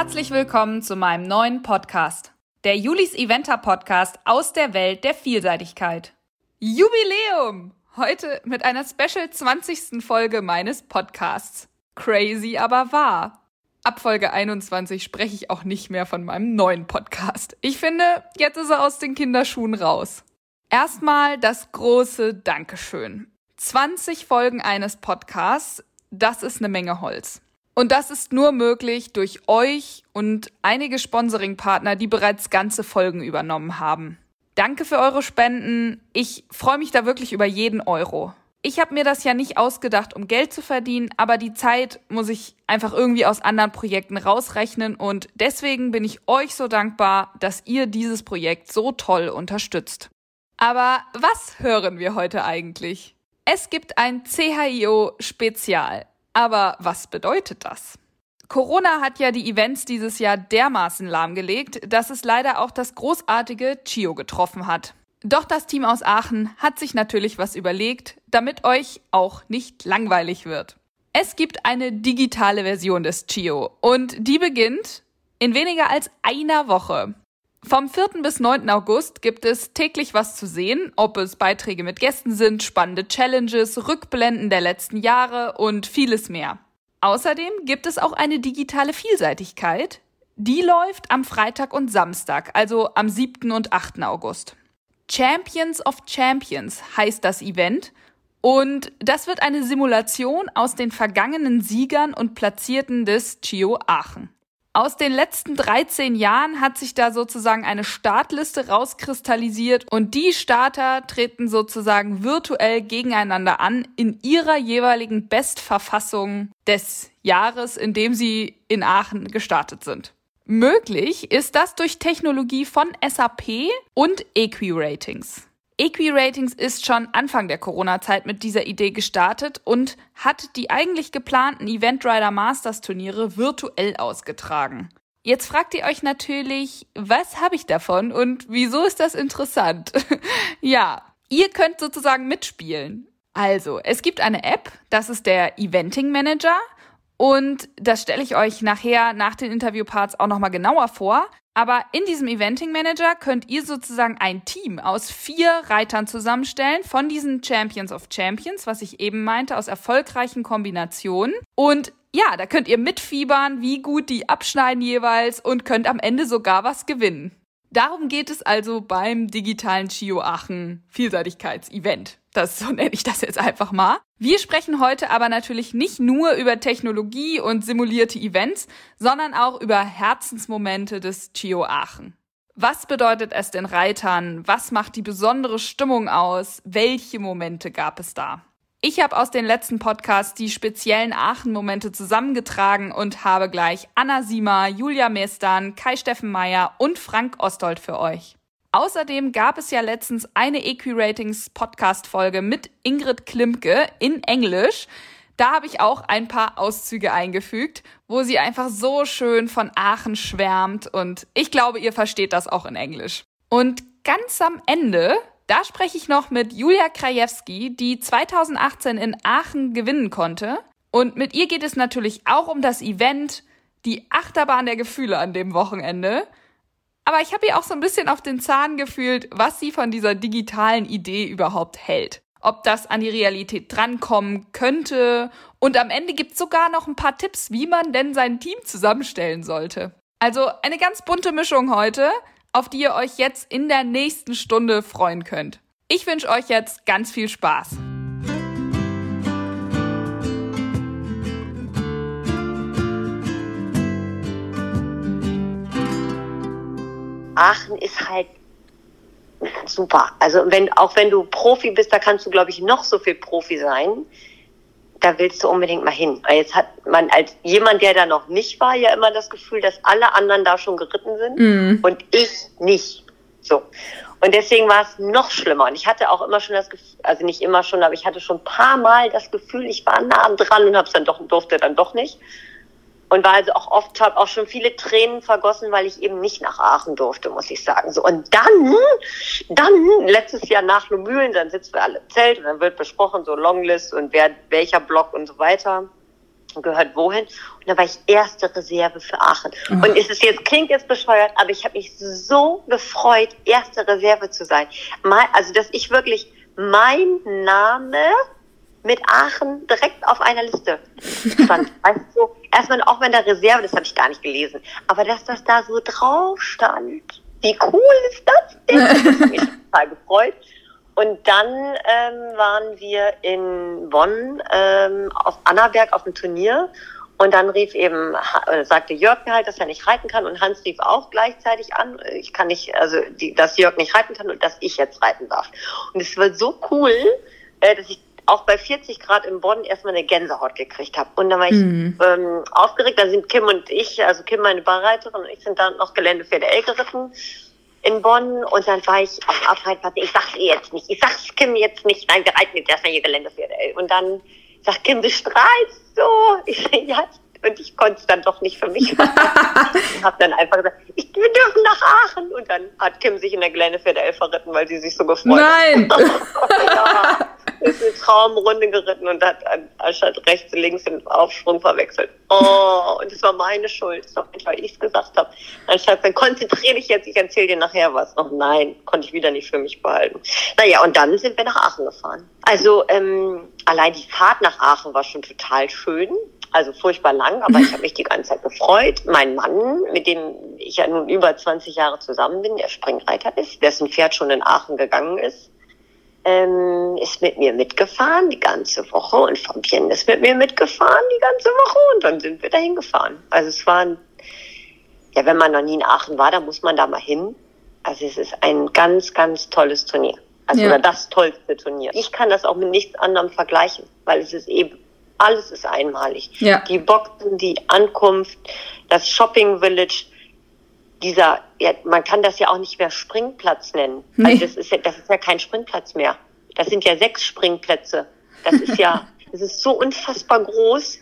Herzlich willkommen zu meinem neuen Podcast, der Julis Eventer Podcast aus der Welt der Vielseitigkeit. Jubiläum! Heute mit einer Special 20. Folge meines Podcasts. Crazy, aber wahr. Ab Folge 21 spreche ich auch nicht mehr von meinem neuen Podcast. Ich finde, jetzt ist er aus den Kinderschuhen raus. Erstmal das große Dankeschön. 20 Folgen eines Podcasts, das ist eine Menge Holz. Und das ist nur möglich durch euch und einige Sponsoring-Partner, die bereits ganze Folgen übernommen haben. Danke für eure Spenden. Ich freue mich da wirklich über jeden Euro. Ich habe mir das ja nicht ausgedacht, um Geld zu verdienen, aber die Zeit muss ich einfach irgendwie aus anderen Projekten rausrechnen und deswegen bin ich euch so dankbar, dass ihr dieses Projekt so toll unterstützt. Aber was hören wir heute eigentlich? Es gibt ein CHIO-Spezial. Aber was bedeutet das? Corona hat ja die Events dieses Jahr dermaßen lahmgelegt, dass es leider auch das großartige Chio getroffen hat. Doch das Team aus Aachen hat sich natürlich was überlegt, damit euch auch nicht langweilig wird. Es gibt eine digitale Version des Chio und die beginnt in weniger als einer Woche. Vom 4. bis 9. August gibt es täglich was zu sehen, ob es Beiträge mit Gästen sind, spannende Challenges, Rückblenden der letzten Jahre und vieles mehr. Außerdem gibt es auch eine digitale Vielseitigkeit. Die läuft am Freitag und Samstag, also am 7. und 8. August. Champions of Champions heißt das Event und das wird eine Simulation aus den vergangenen Siegern und Platzierten des Chio Aachen. Aus den letzten 13 Jahren hat sich da sozusagen eine Startliste rauskristallisiert und die Starter treten sozusagen virtuell gegeneinander an in ihrer jeweiligen Bestverfassung des Jahres, in dem sie in Aachen gestartet sind. Möglich ist das durch Technologie von SAP und Equi-Ratings. Equi-Ratings ist schon Anfang der Corona-Zeit mit dieser Idee gestartet und hat die eigentlich geplanten Event Rider Masters Turniere virtuell ausgetragen. Jetzt fragt ihr euch natürlich, was habe ich davon und wieso ist das interessant? ja, ihr könnt sozusagen mitspielen. Also, es gibt eine App, das ist der Eventing Manager und das stelle ich euch nachher nach den Interviewparts auch nochmal genauer vor. Aber in diesem Eventing Manager könnt ihr sozusagen ein Team aus vier Reitern zusammenstellen von diesen Champions of Champions, was ich eben meinte, aus erfolgreichen Kombinationen. Und ja, da könnt ihr mitfiebern, wie gut die abschneiden jeweils und könnt am Ende sogar was gewinnen. Darum geht es also beim digitalen Chio Aachen Vielseitigkeitsevent. Das so nenne ich das jetzt einfach mal. Wir sprechen heute aber natürlich nicht nur über Technologie und simulierte Events, sondern auch über Herzensmomente des Chio Aachen. Was bedeutet es den Reitern? Was macht die besondere Stimmung aus? Welche Momente gab es da? Ich habe aus den letzten Podcasts die speziellen Aachen-Momente zusammengetragen und habe gleich Anna Siemer, Julia Mestan, Kai Steffen Meyer und Frank Ostold für euch. Außerdem gab es ja letztens eine Equi-Ratings Podcast-Folge mit Ingrid Klimke in Englisch. Da habe ich auch ein paar Auszüge eingefügt, wo sie einfach so schön von Aachen schwärmt und ich glaube, ihr versteht das auch in Englisch. Und ganz am Ende, da spreche ich noch mit Julia Krajewski, die 2018 in Aachen gewinnen konnte. Und mit ihr geht es natürlich auch um das Event, die Achterbahn der Gefühle an dem Wochenende. Aber ich habe ihr auch so ein bisschen auf den Zahn gefühlt, was sie von dieser digitalen Idee überhaupt hält. Ob das an die Realität drankommen könnte. Und am Ende gibt's sogar noch ein paar Tipps, wie man denn sein Team zusammenstellen sollte. Also eine ganz bunte Mischung heute, auf die ihr euch jetzt in der nächsten Stunde freuen könnt. Ich wünsche euch jetzt ganz viel Spaß. Aachen ist halt super. Also wenn, auch wenn du Profi bist, da kannst du, glaube ich, noch so viel Profi sein. Da willst du unbedingt mal hin. Jetzt hat man als jemand, der da noch nicht war, ja immer das Gefühl, dass alle anderen da schon geritten sind mm. und ich nicht. So. Und deswegen war es noch schlimmer. Und ich hatte auch immer schon das Gefühl, also nicht immer schon, aber ich hatte schon ein paar Mal das Gefühl, ich war nah dran und hab's dann doch, durfte dann doch nicht und war also auch oft, habe auch schon viele Tränen vergossen, weil ich eben nicht nach Aachen durfte, muss ich sagen. So und dann, dann letztes Jahr nach Lomühlen, dann sitzen wir alle im Zelt und dann wird besprochen so Longlist und wer welcher Block und so weiter. gehört wohin. Und da war ich erste Reserve für Aachen. Oh. Und es ist jetzt, klingt jetzt bescheuert, aber ich habe mich so gefreut, erste Reserve zu sein. Mal, also, dass ich wirklich mein Name mit Aachen direkt auf einer Liste stand. weißt du, erstmal auch wenn der Reserve, das habe ich gar nicht gelesen, aber dass das da so drauf stand. Wie cool ist das denn? Das hat mich total gefreut. Und dann ähm, waren wir in Bonn ähm, auf Annaberg auf dem Turnier. Und dann rief eben, äh, sagte Jörg mir halt, dass er nicht reiten kann. Und Hans rief auch gleichzeitig an, ich kann nicht, also die, dass Jörg nicht reiten kann und dass ich jetzt reiten darf. Und es war so cool, äh, dass ich auch bei 40 Grad in Bonn erstmal eine Gänsehaut gekriegt habe. Und dann war ich mhm. ähm, aufgeregt. Da sind Kim und ich, also Kim meine Barreiterin und ich sind dann noch Geländepferde L geritten in Bonn und dann war ich auf Abreitplatz. Ich sag's ihr jetzt nicht. Ich sag's Kim jetzt nicht. Nein, wir reiten jetzt erstmal hier Geländepferde L. Und dann sagt Kim, du strahlst so. Ich sag, ja, und ich konnte es dann doch nicht für mich machen. ich habe dann einfach gesagt, ich, wir dürfen nach Aachen. Und dann hat Kim sich in der Geländepferde L verritten, weil sie sich so gefreut hat. Nein! ja ist eine Traumrunde geritten und hat anstatt rechts und links den Aufschwung verwechselt. Oh, und es war meine Schuld. Weil ich es gesagt habe. Anstatt dann konzentriere dich jetzt, ich erzähle dir nachher was. Oh nein, konnte ich wieder nicht für mich behalten. Naja, und dann sind wir nach Aachen gefahren. Also ähm, allein die Fahrt nach Aachen war schon total schön. Also furchtbar lang, aber ich habe mich die ganze Zeit gefreut. Mein Mann, mit dem ich ja nun über 20 Jahre zusammen bin, der Springreiter ist, dessen Pferd schon in Aachen gegangen ist, ähm, ist mit mir mitgefahren die ganze Woche und Fabienne ist mit mir mitgefahren die ganze Woche und dann sind wir dahin gefahren. Also es waren, ja, wenn man noch nie in Aachen war, dann muss man da mal hin. Also es ist ein ganz, ganz tolles Turnier. Also ja. oder das tollste Turnier. Ich kann das auch mit nichts anderem vergleichen, weil es ist eben alles ist einmalig. Ja. Die Boxen, die Ankunft, das Shopping Village, dieser, ja, man kann das ja auch nicht mehr Springplatz nennen. Nee. Also das ist ja, das ist ja kein Springplatz mehr. Das sind ja sechs Springplätze. Das ist ja, das ist so unfassbar groß.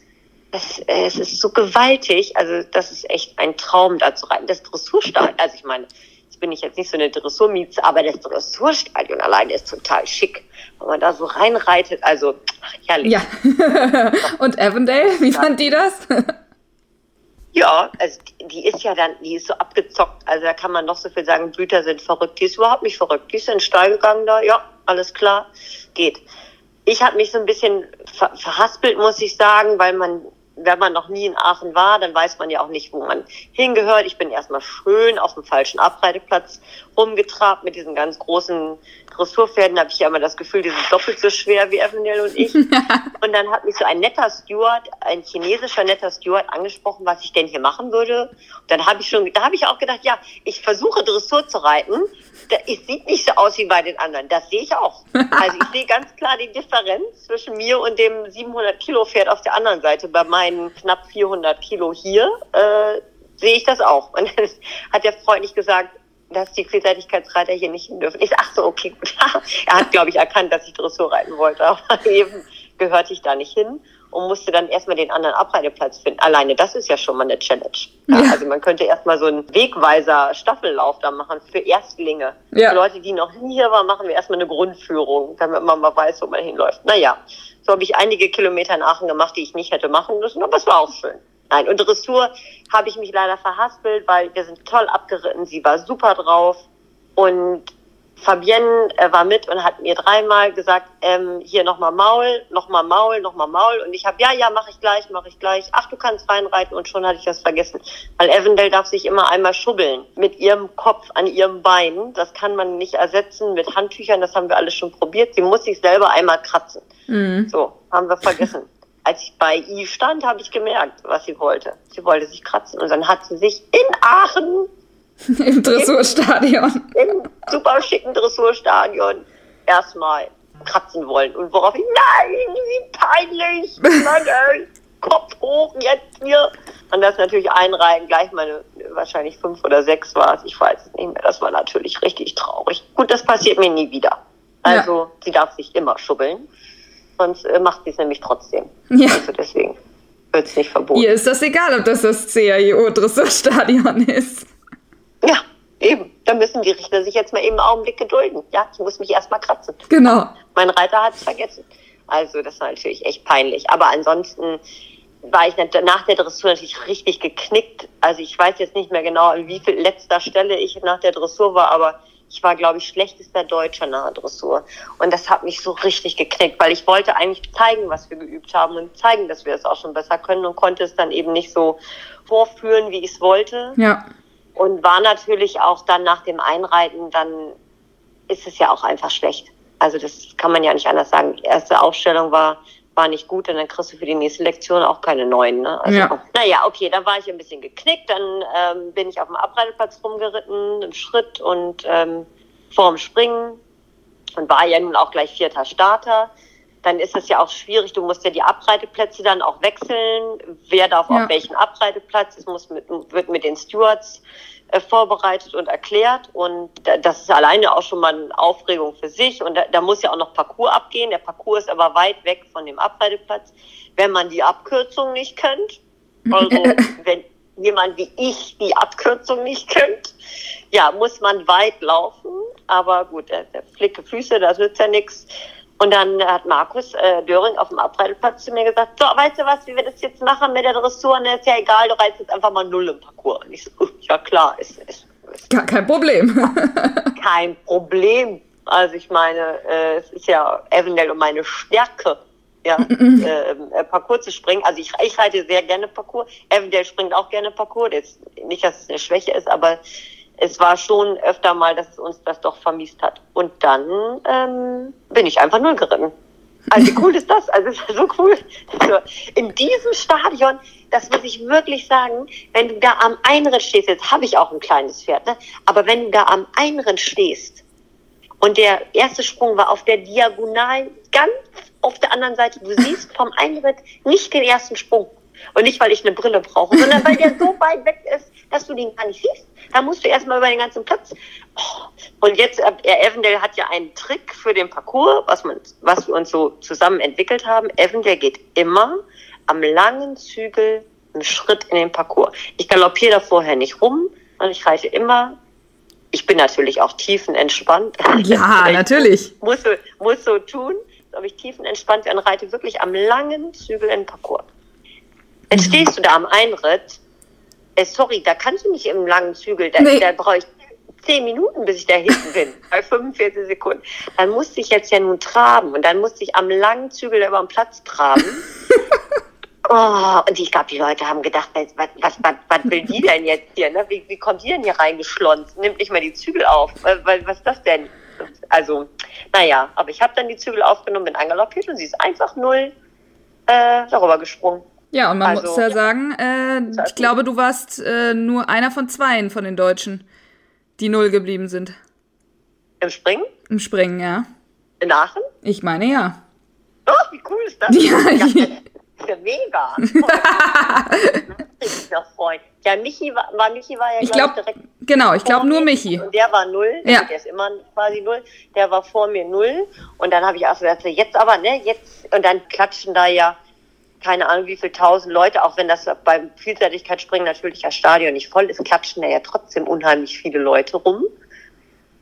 Das, äh, es ist so gewaltig. Also das ist echt ein Traum, da zu reiten. Das Dressurstadion, also ich meine, jetzt bin ich jetzt nicht so eine Dressurmieze, aber das Dressurstadion allein ist total schick. Wenn man da so reinreitet, also ach, herrlich. Ja. Und Avondale, wie fand die das? Ja, also die ist ja dann, die ist so abgezockt. Also da kann man noch so viel sagen, Blüter sind verrückt. Die ist überhaupt nicht verrückt. Die ist in den Stall gegangen da, ja, alles klar, geht. Ich habe mich so ein bisschen ver verhaspelt, muss ich sagen, weil man wenn man noch nie in Aachen war, dann weiß man ja auch nicht, wo man hingehört. Ich bin erstmal schön auf dem falschen Abreiteplatz rumgetrabt mit diesen ganz großen Dressurpferden. Da habe ich ja immer das Gefühl, die sind doppelt so schwer wie Evanel und ich. und dann hat mich so ein netter Steward, ein chinesischer netter Steward angesprochen, was ich denn hier machen würde. Und dann habe ich schon, da habe ich auch gedacht, ja, ich versuche Dressur zu reiten. Es sieht nicht so aus wie bei den anderen. Das sehe ich auch. Also ich sehe ganz klar die Differenz zwischen mir und dem 700 Kilo Pferd auf der anderen Seite bei meinen knapp 400 Kilo hier, äh, sehe ich das auch. Und dann hat der Freund nicht gesagt, dass die Vielseitigkeitsreiter hier nicht hin dürfen. Ich sag so, okay, gut. er hat, glaube ich, erkannt, dass ich Dressur reiten wollte, aber eben gehörte ich da nicht hin und musste dann erstmal den anderen Abreiteplatz finden. Alleine das ist ja schon mal eine Challenge. Ja, ja. Also man könnte erstmal so einen Wegweiser Staffellauf da machen für Erstlinge. Ja. Für Leute, die noch nie hier waren, machen wir erstmal eine Grundführung, damit man mal weiß, wo man hinläuft. Naja, so habe ich einige Kilometer in Aachen gemacht, die ich nicht hätte machen müssen, aber es war auch schön. Nein, und Dressur habe ich mich leider verhaspelt, weil wir sind toll abgeritten, sie war super drauf und Fabienne äh, war mit und hat mir dreimal gesagt, ähm, hier nochmal Maul, nochmal Maul, nochmal Maul. Und ich habe, ja, ja, mache ich gleich, mache ich gleich. Ach, du kannst reinreiten und schon hatte ich das vergessen. Weil Evendale darf sich immer einmal schubbeln mit ihrem Kopf an ihrem Bein. Das kann man nicht ersetzen mit Handtüchern, das haben wir alles schon probiert. Sie muss sich selber einmal kratzen. Mhm. So, haben wir vergessen. Als ich bei I stand, habe ich gemerkt, was sie wollte. Sie wollte sich kratzen. Und dann hat sie sich in Aachen Im Dressurstadion. Im, Im super schicken Dressurstadion erstmal kratzen wollen. Und worauf ich, nein, wie peinlich, Mann, Kopf hoch jetzt hier. Und das natürlich einreihen, gleich meine, wahrscheinlich fünf oder sechs war es, ich weiß es nicht mehr. Das war natürlich richtig traurig. Gut, das passiert mir nie wieder. Also, ja. sie darf sich immer schubbeln. Sonst äh, macht sie es nämlich trotzdem. Ja. Also deswegen wird es nicht verboten. Ihr ist das egal, ob das das CAIO-Dressurstadion ist. Ja, eben. Da müssen die Richter sich jetzt mal eben einen Augenblick gedulden. Ja, ich muss mich erstmal kratzen. Genau. Mein Reiter hat es vergessen. Also das war natürlich echt peinlich. Aber ansonsten, war ich nach der Dressur natürlich richtig geknickt. Also ich weiß jetzt nicht mehr genau, an wie viel letzter Stelle ich nach der Dressur war, aber ich war, glaube ich, schlechtester Deutscher nach der Dressur. Und das hat mich so richtig geknickt, weil ich wollte eigentlich zeigen, was wir geübt haben und zeigen, dass wir es auch schon besser können und konnte es dann eben nicht so vorführen, wie ich es wollte. Ja. Und war natürlich auch dann nach dem Einreiten, dann ist es ja auch einfach schlecht. Also das kann man ja nicht anders sagen. Die erste Aufstellung war war nicht gut und dann kriegst du für die nächste Lektion auch keine neuen. Ne? Also, ja. Naja, okay, dann war ich ein bisschen geknickt, dann ähm, bin ich auf dem Abreiteplatz rumgeritten, im Schritt und ähm, vorm Springen und war ja nun auch gleich vierter Starter. Dann ist es ja auch schwierig, du musst ja die Abreiteplätze dann auch wechseln. Wer darf ja. auf welchen Abreiteplatz? Es muss mit, wird mit den Stewards äh, vorbereitet und erklärt. Und das ist alleine auch schon mal eine Aufregung für sich. Und da, da muss ja auch noch Parcours abgehen. Der Parcours ist aber weit weg von dem Abreiteplatz. Wenn man die Abkürzung nicht kennt, also wenn jemand wie ich die Abkürzung nicht kennt, ja, muss man weit laufen. Aber gut, der, der flicke Füße, das nützt ja nichts. Und dann hat Markus äh, Döring auf dem Abreiteplatz zu mir gesagt, so, weißt du was, wie wir das jetzt machen mit der Dressur? Und ist ja egal, du reizt jetzt einfach mal null im Parcours. Und ich so, ja klar, ist, ist, ist Gar kein Problem. kein Problem. Also ich meine, äh, es ist ja eventuell um meine Stärke, ja, äh, äh, Parcours zu springen. Also ich, ich reite sehr gerne Parcours. Eventuell springt auch gerne Parcours. Jetzt, nicht, dass es eine Schwäche ist, aber es war schon öfter mal, dass uns das doch vermisst hat. Und dann ähm, bin ich einfach null geritten. Also wie cool ist das? Also es ist so cool. Also in diesem Stadion, das muss ich wirklich sagen, wenn du da am Einrind stehst, jetzt habe ich auch ein kleines Pferd, ne? aber wenn du da am Einrind stehst und der erste Sprung war auf der Diagonal ganz auf der anderen Seite, du siehst vom Einritt nicht den ersten Sprung. Und nicht, weil ich eine Brille brauche, sondern weil der so weit weg ist, dass du den gar nicht siehst. Da musst du erstmal über den ganzen Platz. Oh. Und jetzt, äh, Evendale hat ja einen Trick für den Parcours, was, man, was wir uns so zusammen entwickelt haben. Evendale geht immer am langen Zügel einen Schritt in den Parcours. Ich galoppiere da vorher nicht rum und ich reite immer. Ich bin natürlich auch tiefenentspannt. Ja, natürlich. Muss, muss so tun, ob ich tiefenentspannt bin und reite wirklich am langen Zügel in den Parcours. Jetzt mhm. stehst du da am Einritt äh, sorry, da kannst du nicht im langen Zügel, da, nee. da brauche ich zehn Minuten, bis ich da hinten bin, bei 45 Sekunden. Dann musste ich jetzt ja nun traben und dann musste ich am langen Zügel über den Platz traben. Oh, und ich glaube, die Leute haben gedacht, was, was, was, was will die denn jetzt hier? Ne? Wie, wie kommt die denn hier reingeschlonzt? Nimmt nicht mal die Zügel auf. Was, was ist das denn? Also, naja, aber ich habe dann die Zügel aufgenommen, bin angeloppiert und sie ist einfach null äh, darüber gesprungen. Ja, und man also, muss ja sagen, äh, ich glaube, du warst äh, nur einer von zweien von den Deutschen, die null geblieben sind. Im Springen? Im Springen, ja. In Aachen? Ich meine ja. Oh, wie cool ist das? Ja, das ist ja mega. ich noch freuen. Ja, Michi war, war Michi war ja ich glaub, direkt. Genau, ich glaube nur Michi. Und der war null. Ja. Der ist immer quasi null. Der war vor mir null. Und dann habe ich auch so gesagt, jetzt aber, ne, jetzt. Und dann klatschen da ja keine Ahnung, wie viel tausend Leute, auch wenn das beim Vielseitigkeitsspringen natürlich das Stadion nicht voll ist, klatschen da ja trotzdem unheimlich viele Leute rum.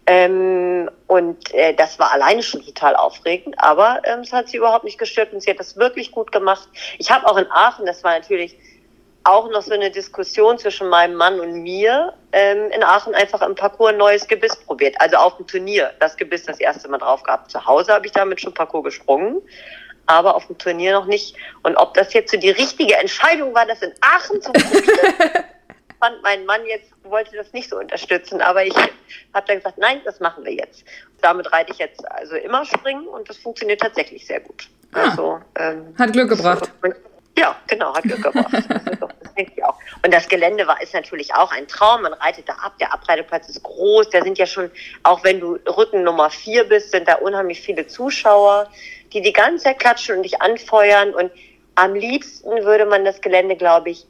Ähm, und äh, das war alleine schon total aufregend, aber ähm, es hat sie überhaupt nicht gestört und sie hat das wirklich gut gemacht. Ich habe auch in Aachen, das war natürlich auch noch so eine Diskussion zwischen meinem Mann und mir, ähm, in Aachen einfach im Parcours ein neues Gebiss probiert. Also auf dem Turnier das Gebiss das erste Mal drauf gehabt. Zu Hause habe ich damit schon Parcours gesprungen aber auf dem Turnier noch nicht. Und ob das jetzt so die richtige Entscheidung war, das in Aachen zu probieren, fand mein Mann jetzt, wollte das nicht so unterstützen. Aber ich habe dann gesagt, nein, das machen wir jetzt. Damit reite ich jetzt also immer springen und das funktioniert tatsächlich sehr gut. Ah, also, ähm, hat Glück gebracht. Ja, genau, hat Glück gebracht. Das denke ich auch. Und das Gelände war ist natürlich auch ein Traum. Man reitet da ab. Der Abreiteplatz ist groß. Da sind ja schon, auch wenn du Rücken Nummer vier bist, sind da unheimlich viele Zuschauer die die ganze Zeit klatschen und dich anfeuern. Und am liebsten würde man das Gelände, glaube ich,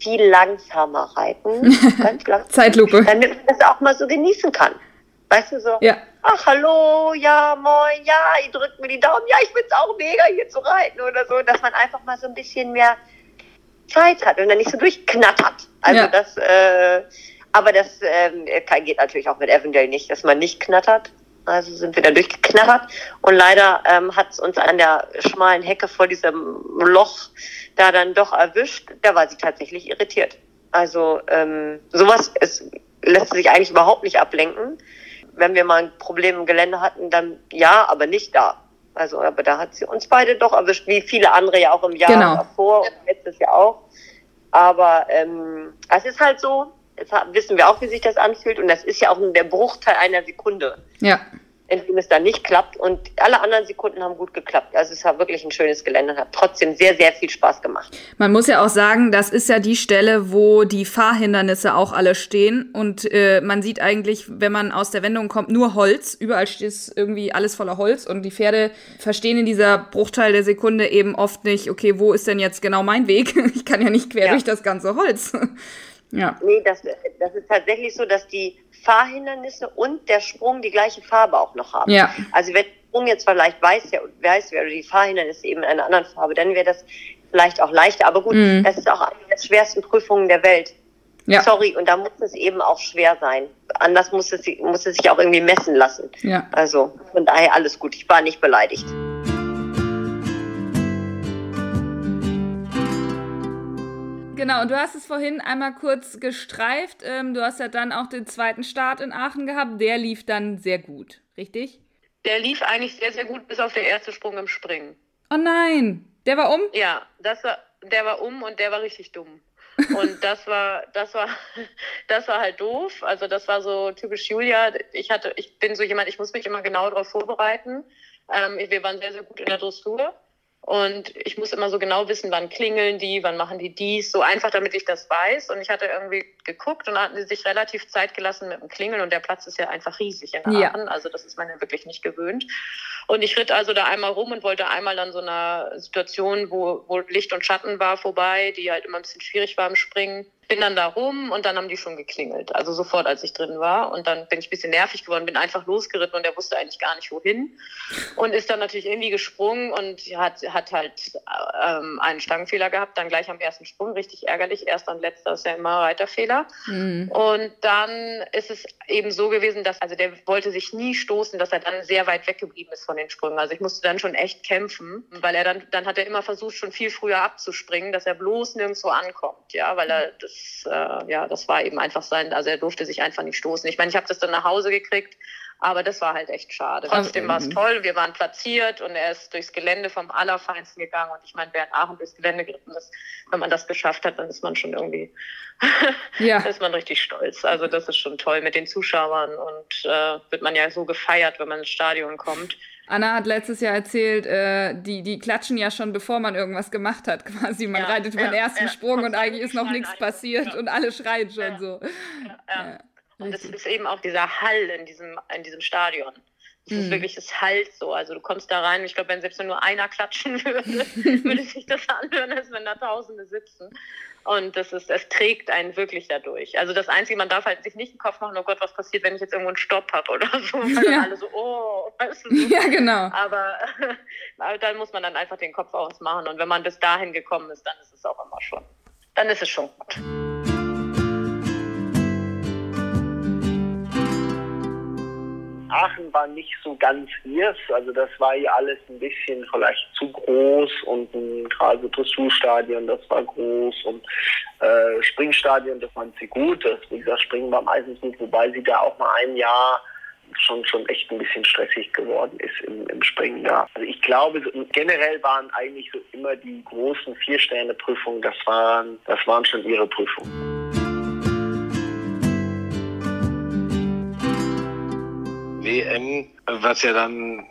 viel langsamer reiten. Ganz langsam. Zeitlupe. Damit man das auch mal so genießen kann. Weißt du so? Ja. Ach, hallo, ja, moin, ja, ihr drückt mir die Daumen, ja, ich find's auch mega, hier zu reiten oder so, dass man einfach mal so ein bisschen mehr Zeit hat und dann nicht so durchknattert. Also ja. das, äh, aber das äh, geht natürlich auch mit Evendale nicht, dass man nicht knattert. Also sind wir da durchgeknattert und leider ähm, hat es uns an der schmalen Hecke vor diesem Loch da dann doch erwischt. Da war sie tatsächlich irritiert. Also ähm, sowas ist, lässt sich eigentlich überhaupt nicht ablenken. Wenn wir mal ein Problem im Gelände hatten, dann ja, aber nicht da. Also, aber da hat sie uns beide doch erwischt, wie viele andere ja auch im Jahr genau. davor und letztes Jahr auch. Aber ähm, es ist halt so, wissen wir auch, wie sich das anfühlt und das ist ja auch nur der Bruchteil einer Sekunde. Ja in dem es dann nicht klappt. Und alle anderen Sekunden haben gut geklappt. Also es war wirklich ein schönes Gelände und hat trotzdem sehr, sehr viel Spaß gemacht. Man muss ja auch sagen, das ist ja die Stelle, wo die Fahrhindernisse auch alle stehen. Und äh, man sieht eigentlich, wenn man aus der Wendung kommt, nur Holz. Überall steht irgendwie alles voller Holz. Und die Pferde verstehen in dieser Bruchteil der Sekunde eben oft nicht, okay, wo ist denn jetzt genau mein Weg? Ich kann ja nicht quer ja. durch das ganze Holz. Ja. Nee, das, das ist tatsächlich so, dass die Fahrhindernisse und der Sprung die gleiche Farbe auch noch haben. Ja. Also wenn der Sprung jetzt vielleicht weiß, ja, weiß wäre, oder die Fahrhindernisse eben in einer anderen Farbe, dann wäre das vielleicht auch leichter. Aber gut, mhm. das ist auch eine der schwersten Prüfungen der Welt. Ja. Sorry, und da muss es eben auch schwer sein. Anders muss es, muss es sich auch irgendwie messen lassen. Ja. Also von daher alles gut. Ich war nicht beleidigt. Genau, und du hast es vorhin einmal kurz gestreift. Ähm, du hast ja dann auch den zweiten Start in Aachen gehabt. Der lief dann sehr gut, richtig? Der lief eigentlich sehr, sehr gut, bis auf den ersten Sprung im Springen. Oh nein, der war um? Ja, das war, der war um und der war richtig dumm. Und das war, das war, das war halt doof. Also das war so typisch Julia. Ich hatte, ich bin so jemand, ich muss mich immer genau darauf vorbereiten. Ähm, wir waren sehr, sehr gut in der Dressur. Und ich muss immer so genau wissen, wann klingeln die, wann machen die dies, so einfach, damit ich das weiß. Und ich hatte irgendwie geguckt und da hatten sie sich relativ Zeit gelassen mit dem Klingeln und der Platz ist ja einfach riesig in Aachen. Ja. Also das ist man ja wirklich nicht gewöhnt. Und ich ritt also da einmal rum und wollte einmal an so einer Situation, wo, wo Licht und Schatten war, vorbei, die halt immer ein bisschen schwierig war im Springen bin dann da rum und dann haben die schon geklingelt. Also sofort, als ich drin war. Und dann bin ich ein bisschen nervig geworden, bin einfach losgeritten und der wusste eigentlich gar nicht wohin. Und ist dann natürlich irgendwie gesprungen und hat, hat halt ähm, einen Stangenfehler gehabt, dann gleich am ersten Sprung, richtig ärgerlich. Erst und letzter ist ja immer Reiterfehler. Mhm. Und dann ist es eben so gewesen, dass, also der wollte sich nie stoßen, dass er dann sehr weit weggeblieben ist von den Sprüngen. Also ich musste dann schon echt kämpfen, weil er dann, dann hat er immer versucht, schon viel früher abzuspringen, dass er bloß nirgendwo ankommt, ja, weil er das äh, ja, das war eben einfach sein, also er durfte sich einfach nicht stoßen. Ich meine, ich habe das dann nach Hause gekriegt, aber das war halt echt schade. Trotzdem war es toll, wir waren platziert und er ist durchs Gelände vom Allerfeinsten gegangen und ich meine, während Aachen durchs Gelände geritten ist, wenn man das geschafft hat, dann ist man schon irgendwie, ja. ist man richtig stolz. Also das ist schon toll mit den Zuschauern und äh, wird man ja so gefeiert, wenn man ins Stadion kommt. Anna hat letztes Jahr erzählt, äh, die, die klatschen ja schon, bevor man irgendwas gemacht hat, quasi. Man ja, reitet über ja, den ersten ja, Sprung und eigentlich ist noch nichts passiert und alle schreien schon so. Und es ist eben auch dieser Hall in diesem, in diesem Stadion. Es ist hm. wirklich, das Halt so. Also du kommst da rein, ich glaube, wenn selbst nur einer klatschen würde, würde sich das anhören, als wenn da Tausende sitzen. Und das ist, es trägt einen wirklich dadurch. Also das Einzige, man darf halt sich nicht den Kopf machen, oh Gott, was passiert, wenn ich jetzt irgendwo einen Stopp habe oder so. Weil ja. alle so, oh, weißt du. Ja, genau. Aber, aber dann muss man dann einfach den Kopf ausmachen. Und wenn man bis dahin gekommen ist, dann ist es auch immer schon, dann ist es schon gut. Aachen war nicht so ganz ihrs. Also das war ja alles ein bisschen vielleicht zu groß und gerade so Dressurstadion, das war groß und äh, Springstadion, das fand sie gut. Das, wie gesagt, Springen war meistens gut, wobei sie da auch mal ein Jahr schon schon echt ein bisschen stressig geworden ist im, im Springen. Ja. Also ich glaube, generell waren eigentlich so immer die großen Vier-Sterne-Prüfungen, das waren, das waren schon ihre Prüfungen. WM, was ja dann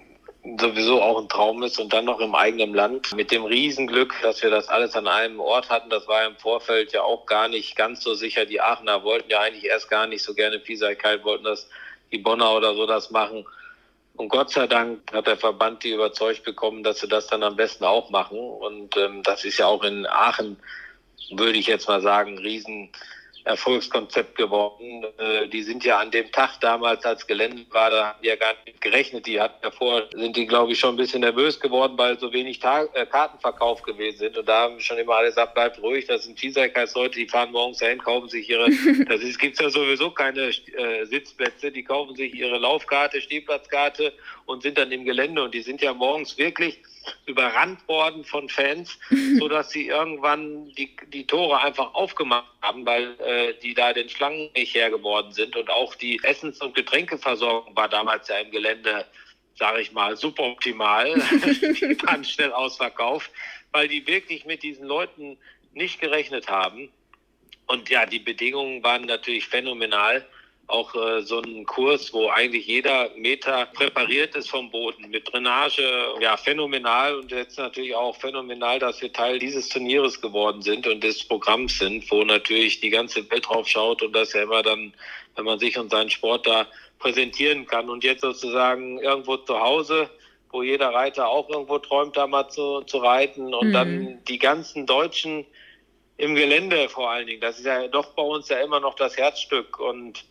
sowieso auch ein Traum ist und dann noch im eigenen Land. Mit dem Riesenglück, dass wir das alles an einem Ort hatten, das war im Vorfeld ja auch gar nicht ganz so sicher. Die Aachener wollten ja eigentlich erst gar nicht so gerne Pieseigkeit, wollten das die Bonner oder so das machen. Und Gott sei Dank hat der Verband die überzeugt bekommen, dass sie das dann am besten auch machen. Und ähm, das ist ja auch in Aachen, würde ich jetzt mal sagen, ein riesen Erfolgskonzept geworden. Äh, die sind ja an dem Tag damals, als Gelände war, da haben die ja gar nicht gerechnet. Die hatten davor, sind die, glaube ich, schon ein bisschen nervös geworden, weil so wenig Tag äh, Karten verkauft gewesen sind. Und da haben schon immer alle gesagt, bleibt ruhig, das sind Vielseitigkeitsleute, die fahren morgens dahin, kaufen sich ihre, das ist, gibt's ja sowieso keine äh, Sitzplätze, die kaufen sich ihre Laufkarte, Stehplatzkarte und sind dann im Gelände. Und die sind ja morgens wirklich überrannt worden von Fans, so dass sie irgendwann die, die Tore einfach aufgemacht haben, weil äh, die da den Schlangen nicht hergeworden sind. Und auch die Essens- und Getränkeversorgung war damals ja im Gelände, sage ich mal, suboptimal. die waren schnell ausverkauft, weil die wirklich mit diesen Leuten nicht gerechnet haben. Und ja, die Bedingungen waren natürlich phänomenal auch äh, so ein Kurs, wo eigentlich jeder Meter präpariert ist vom Boden mit Drainage. Ja, phänomenal und jetzt natürlich auch phänomenal, dass wir Teil dieses Turnieres geworden sind und des Programms sind, wo natürlich die ganze Welt drauf schaut und das ja immer dann, wenn man sich und seinen Sport da präsentieren kann und jetzt sozusagen irgendwo zu Hause wo jeder Reiter auch irgendwo träumt, da mal zu, zu reiten und mhm. dann die ganzen Deutschen im Gelände vor allen Dingen. Das ist ja doch bei uns ja immer noch das Herzstück und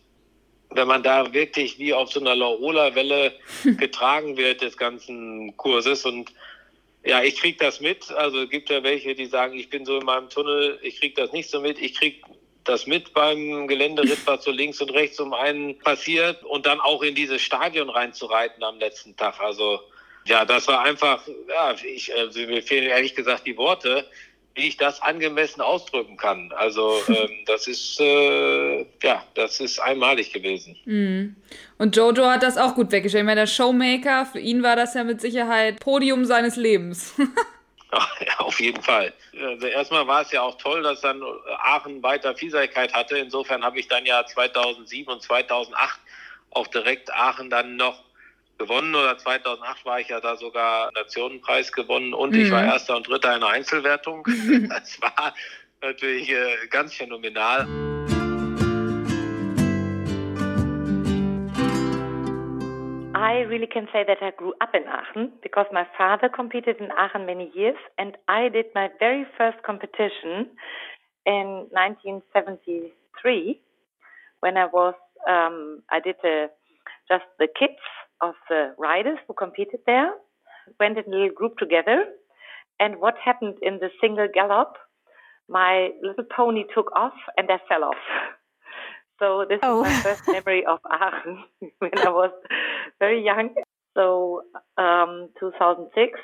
wenn man da wirklich wie auf so einer Laola-Welle getragen wird des ganzen Kurses und ja, ich krieg das mit. Also es gibt ja welche, die sagen, ich bin so in meinem Tunnel, ich krieg das nicht so mit. Ich krieg das mit beim Geländeritt, was so links und rechts um einen passiert und dann auch in dieses Stadion reinzureiten am letzten Tag. Also ja, das war einfach, ja, ich, also mir fehlen ehrlich gesagt die Worte wie ich das angemessen ausdrücken kann. Also ähm, das ist äh, ja, das ist einmalig gewesen. Mm. Und Jojo hat das auch gut weggestellt. Ich meine, der Showmaker, für ihn war das ja mit Sicherheit Podium seines Lebens. ja, auf jeden Fall. Also erstmal war es ja auch toll, dass dann Aachen weiter Vielseitigkeit hatte. Insofern habe ich dann ja 2007 und 2008 auch direkt Aachen dann noch gewonnen oder 2008 war ich ja da sogar Nationenpreis gewonnen und mhm. ich war. Erster und Dritter in der Einzelwertung. das war natürlich äh, ganz phänomenal. I really can say that I grew up in Aachen because my father competed in Aachen many years and I did my very first competition in 1973 when I was um, I did a, just the kids of the riders who competed there went in a little group together. And what happened in the single gallop? My little pony took off and I fell off. So this oh. is my first memory of Aachen when I was very young. So um, 2006,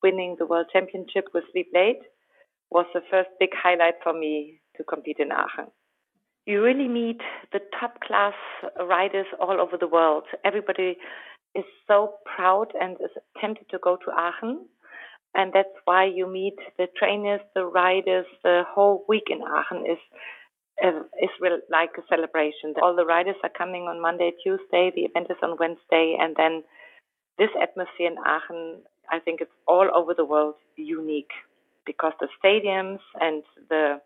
winning the world championship with Sleep Late was the first big highlight for me to compete in Aachen you really meet the top class riders all over the world. Everybody is so proud and is tempted to go to Aachen. And that's why you meet the trainers, the riders, the whole week in Aachen is uh, is real, like a celebration. All the riders are coming on Monday, Tuesday. The event is on Wednesday, and then this atmosphere in Aachen, I think it's all over the world unique because the stadiums and the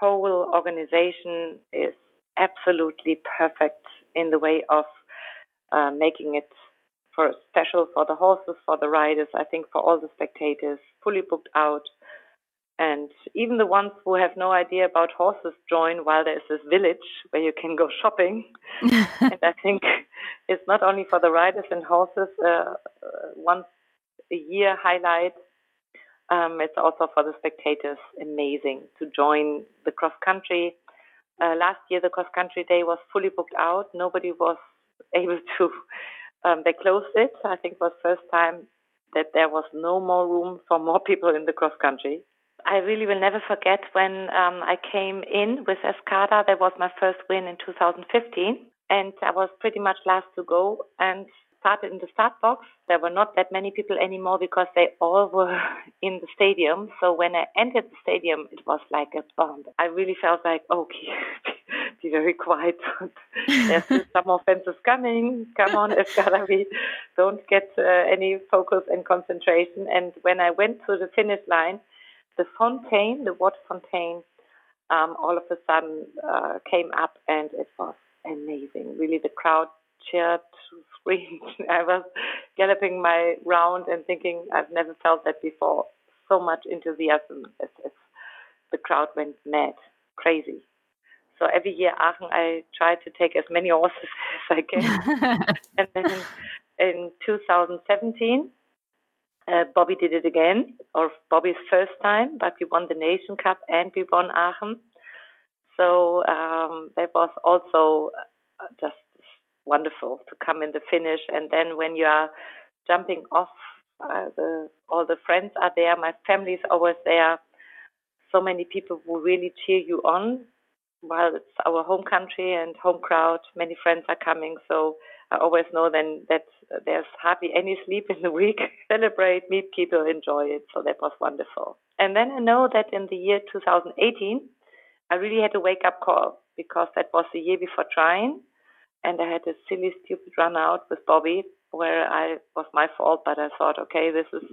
whole organization is absolutely perfect in the way of uh, making it for special for the horses, for the riders, I think for all the spectators, fully booked out. And even the ones who have no idea about horses join while there is this village where you can go shopping. and I think it's not only for the riders and horses, uh, uh, once a year highlight um, it's also for the spectators amazing to join the cross country. Uh, last year, the cross country day was fully booked out. Nobody was able to. Um, they closed it. I think was first time that there was no more room for more people in the cross country. I really will never forget when um, I came in with Escada. That was my first win in 2015, and I was pretty much last to go. And started in the start box, there were not that many people anymore because they all were in the stadium. So when I entered the stadium, it was like a bomb. I really felt like, okay, be very quiet. There's some offenses coming. Come on, Escalavi. Don't get uh, any focus and concentration. And when I went to the finish line, the fontaine, the water fontaine, um, all of a sudden uh, came up and it was amazing. Really, the crowd cheered, screamed. I was galloping my round and thinking I've never felt that before. So much enthusiasm. It's, it's, the crowd went mad, crazy. So every year Aachen, I try to take as many horses as I can. and then in 2017, uh, Bobby did it again, or Bobby's first time, but we won the Nation Cup and we won Aachen. So um, that was also uh, just wonderful to come in the finish. And then when you are jumping off, uh, the, all the friends are there. My family is always there. So many people who really cheer you on while it's our home country and home crowd. Many friends are coming. So I always know then that there's hardly any sleep in the week. Celebrate, meet people, enjoy it. So that was wonderful. And then I know that in the year 2018, I really had a wake up call because that was the year before trying. And I had a silly, stupid run out with Bobby where I was my fault, but I thought, okay, this is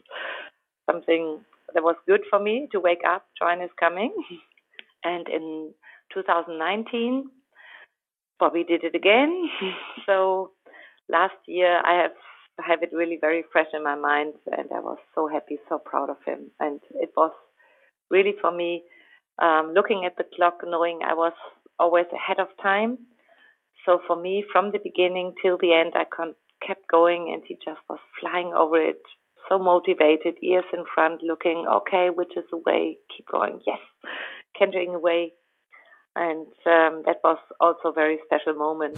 something that was good for me to wake up. Trying is coming. and in 2019, Bobby did it again. so last year I have have it really very fresh in my mind, and I was so happy, so proud of him. And it was really for me um, looking at the clock, knowing I was always ahead of time. So for me, from the beginning till the end, I kept going, and he just was flying over it, so motivated, ears in front, looking, okay, which is the way? Keep going, yes, cantering away. And um, that was also a very special moment.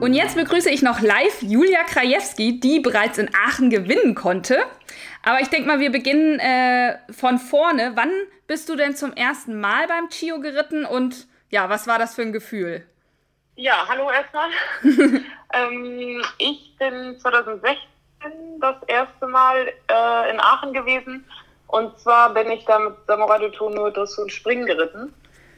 Und jetzt begrüße ich noch live Julia Krajewski, die bereits in Aachen gewinnen konnte. Aber ich denke mal, wir beginnen äh, von vorne. Wann bist du denn zum ersten Mal beim Chio geritten und ja, was war das für ein Gefühl? Ja, hallo erstmal. ähm, ich bin 2016 das erste Mal äh, in Aachen gewesen. Und zwar bin ich da mit Samurai Doto nur Dressur und Springen geritten,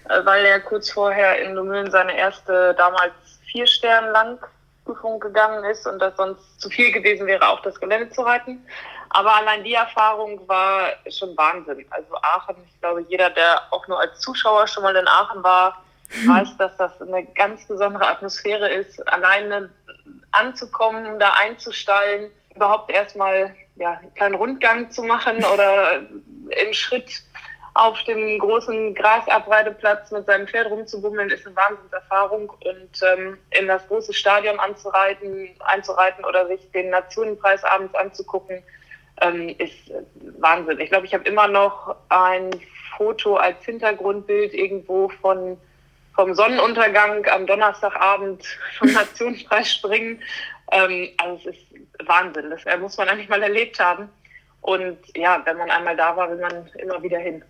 äh, weil er kurz vorher in Lumüllen seine erste damals vier Sterne lang Prüfung gegangen ist und das sonst zu viel gewesen wäre, auch das Gelände zu reiten. Aber allein die Erfahrung war schon Wahnsinn. Also Aachen, ich glaube, jeder, der auch nur als Zuschauer schon mal in Aachen war, weiß, dass das eine ganz besondere Atmosphäre ist, alleine anzukommen, da einzusteigen, überhaupt erstmal ja, einen kleinen Rundgang zu machen oder im Schritt auf dem großen Grasabreiteplatz mit seinem Pferd rumzubummeln, ist eine Wahnsinnserfahrung. Und ähm, in das große Stadion anzureiten, einzureiten oder sich den Nationenpreis abends anzugucken, ähm, ist Wahnsinn. Ich glaube, ich habe immer noch ein Foto als Hintergrundbild irgendwo von vom Sonnenuntergang am Donnerstagabend vom Nationenpreis springen. Ähm, also es ist Wahnsinn. Das muss man eigentlich mal erlebt haben. Und ja, wenn man einmal da war, will man immer wieder hin.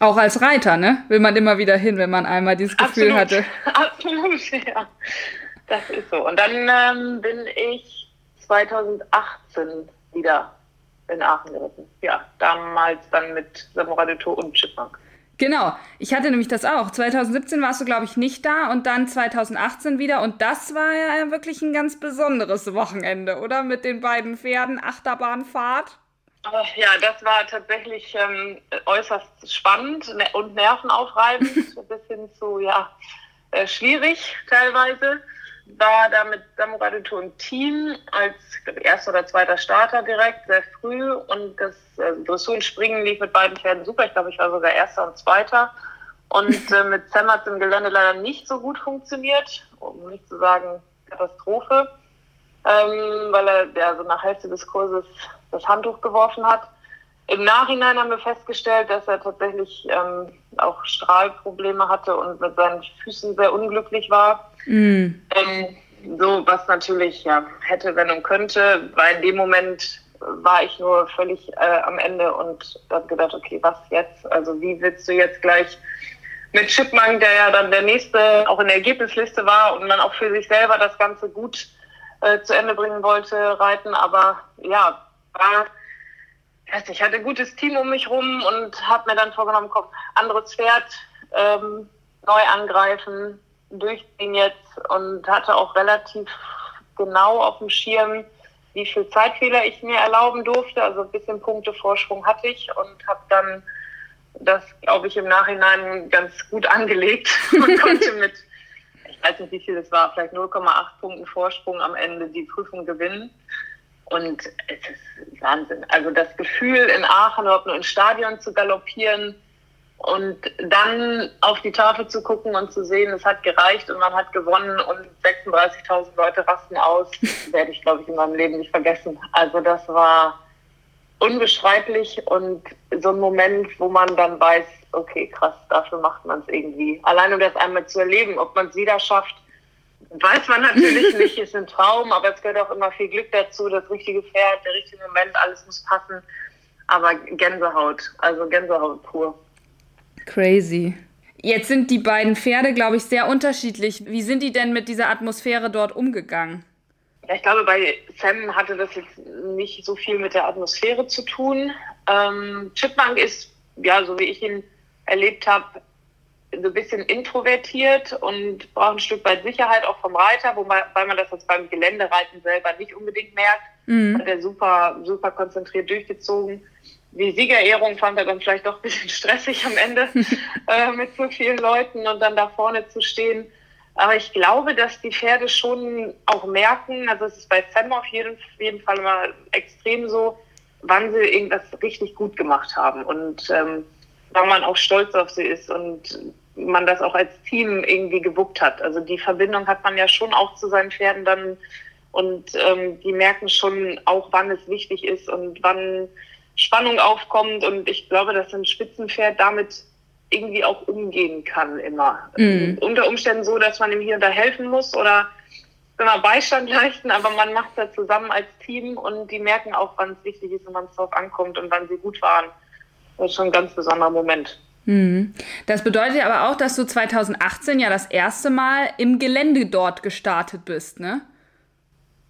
Auch als Reiter, ne? Will man immer wieder hin, wenn man einmal dieses Gefühl Absolut. hatte. Absolut, ja. Das ist so. Und dann ähm, bin ich 2018 wieder in Aachen geritten. Ja, damals dann mit Samurai de Tour und Chipmunk. Genau, ich hatte nämlich das auch. 2017 warst du, glaube ich, nicht da und dann 2018 wieder. Und das war ja wirklich ein ganz besonderes Wochenende, oder? Mit den beiden Pferden, Achterbahnfahrt. Ja, das war tatsächlich ähm, äußerst spannend ne, und nervenaufreibend, bis hin zu, ja, äh, schwierig teilweise. War da mit Samurai Duto im Team als glaub, erster oder zweiter Starter direkt, sehr früh. Und das äh, Dressur und Springen lief mit beiden Pferden super. Ich glaube, ich war sogar erster und zweiter. Und äh, mit Sam hat es im Gelände leider nicht so gut funktioniert, um nicht zu sagen Katastrophe, ähm, weil er ja, so nach Hälfte des Kurses das Handtuch geworfen hat. Im Nachhinein haben wir festgestellt, dass er tatsächlich ähm, auch Strahlprobleme hatte und mit seinen Füßen sehr unglücklich war. Mm. Ähm, so, was natürlich ja hätte, wenn und könnte, weil in dem Moment war ich nur völlig äh, am Ende und habe gedacht, okay, was jetzt? Also wie willst du jetzt gleich mit Chipmunk, der ja dann der nächste auch in der Ergebnisliste war und man auch für sich selber das Ganze gut äh, zu Ende bringen wollte, reiten. Aber ja, war, ich hatte ein gutes Team um mich rum und habe mir dann vorgenommen, komm, anderes Pferd, ähm, neu angreifen, durchziehen jetzt und hatte auch relativ genau auf dem Schirm, wie viel Zeitfehler ich mir erlauben durfte. Also ein bisschen Punkte Vorsprung hatte ich und habe dann das, glaube ich, im Nachhinein ganz gut angelegt und konnte mit, ich weiß nicht, wie viel es war, vielleicht 0,8 Punkten Vorsprung am Ende die Prüfung gewinnen. Und es ist Wahnsinn. Also das Gefühl, in Aachen überhaupt nur ins Stadion zu galoppieren und dann auf die Tafel zu gucken und zu sehen, es hat gereicht und man hat gewonnen und 36.000 Leute rasten aus, werde ich, glaube ich, in meinem Leben nicht vergessen. Also das war unbeschreiblich und so ein Moment, wo man dann weiß, okay, krass, dafür macht man es irgendwie. Allein um das einmal zu erleben, ob man es wieder schafft, weiß man natürlich nicht, ist ein Traum, aber es gehört auch immer viel Glück dazu, das richtige Pferd, der richtige Moment, alles muss passen. Aber Gänsehaut, also Gänsehaut pur. Crazy. Jetzt sind die beiden Pferde, glaube ich, sehr unterschiedlich. Wie sind die denn mit dieser Atmosphäre dort umgegangen? Ja, ich glaube, bei Sam hatte das jetzt nicht so viel mit der Atmosphäre zu tun. Ähm, Chipmunk ist, ja, so wie ich ihn erlebt habe, so ein bisschen introvertiert und braucht ein Stück weit Sicherheit auch vom Reiter, wobei man das jetzt beim Geländereiten selber nicht unbedingt merkt. Mhm. Hat er super, super konzentriert durchgezogen. Die Siegerehrung fand er dann vielleicht doch ein bisschen stressig am Ende äh, mit so vielen Leuten und dann da vorne zu stehen. Aber ich glaube, dass die Pferde schon auch merken, also es ist bei Sam auf jeden, jeden Fall immer extrem so, wann sie irgendwas richtig gut gemacht haben und ähm, wann man auch stolz auf sie ist und man das auch als Team irgendwie gewuppt hat. Also die Verbindung hat man ja schon auch zu seinen Pferden dann und ähm, die merken schon auch, wann es wichtig ist und wann Spannung aufkommt. Und ich glaube, dass ein Spitzenpferd damit irgendwie auch umgehen kann immer. Mhm. Unter Umständen so, dass man ihm hier und da helfen muss oder immer Beistand leisten, aber man macht das zusammen als Team und die merken auch, wann es wichtig ist und wann es drauf ankommt und wann sie gut waren. Das ist schon ein ganz besonderer Moment. Mhm. Das bedeutet aber auch, dass du 2018 ja das erste Mal im Gelände dort gestartet bist, ne?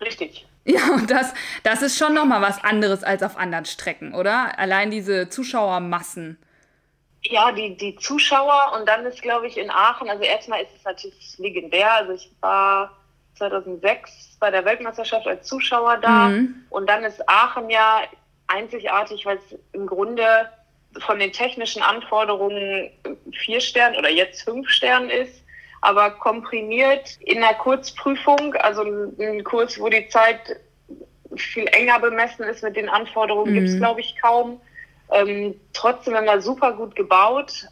Richtig. Ja, und das, das ist schon nochmal was anderes als auf anderen Strecken, oder? Allein diese Zuschauermassen. Ja, die, die Zuschauer und dann ist, glaube ich, in Aachen, also erstmal ist es natürlich legendär. Also ich war 2006 bei der Weltmeisterschaft als Zuschauer da mhm. und dann ist Aachen ja einzigartig, weil es im Grunde von den technischen Anforderungen vier Sterne oder jetzt fünf Sterne ist, aber komprimiert in einer Kurzprüfung, also ein Kurs, wo die Zeit viel enger bemessen ist mit den Anforderungen, mhm. gibt es, glaube ich, kaum. Ähm, trotzdem immer super gut gebaut.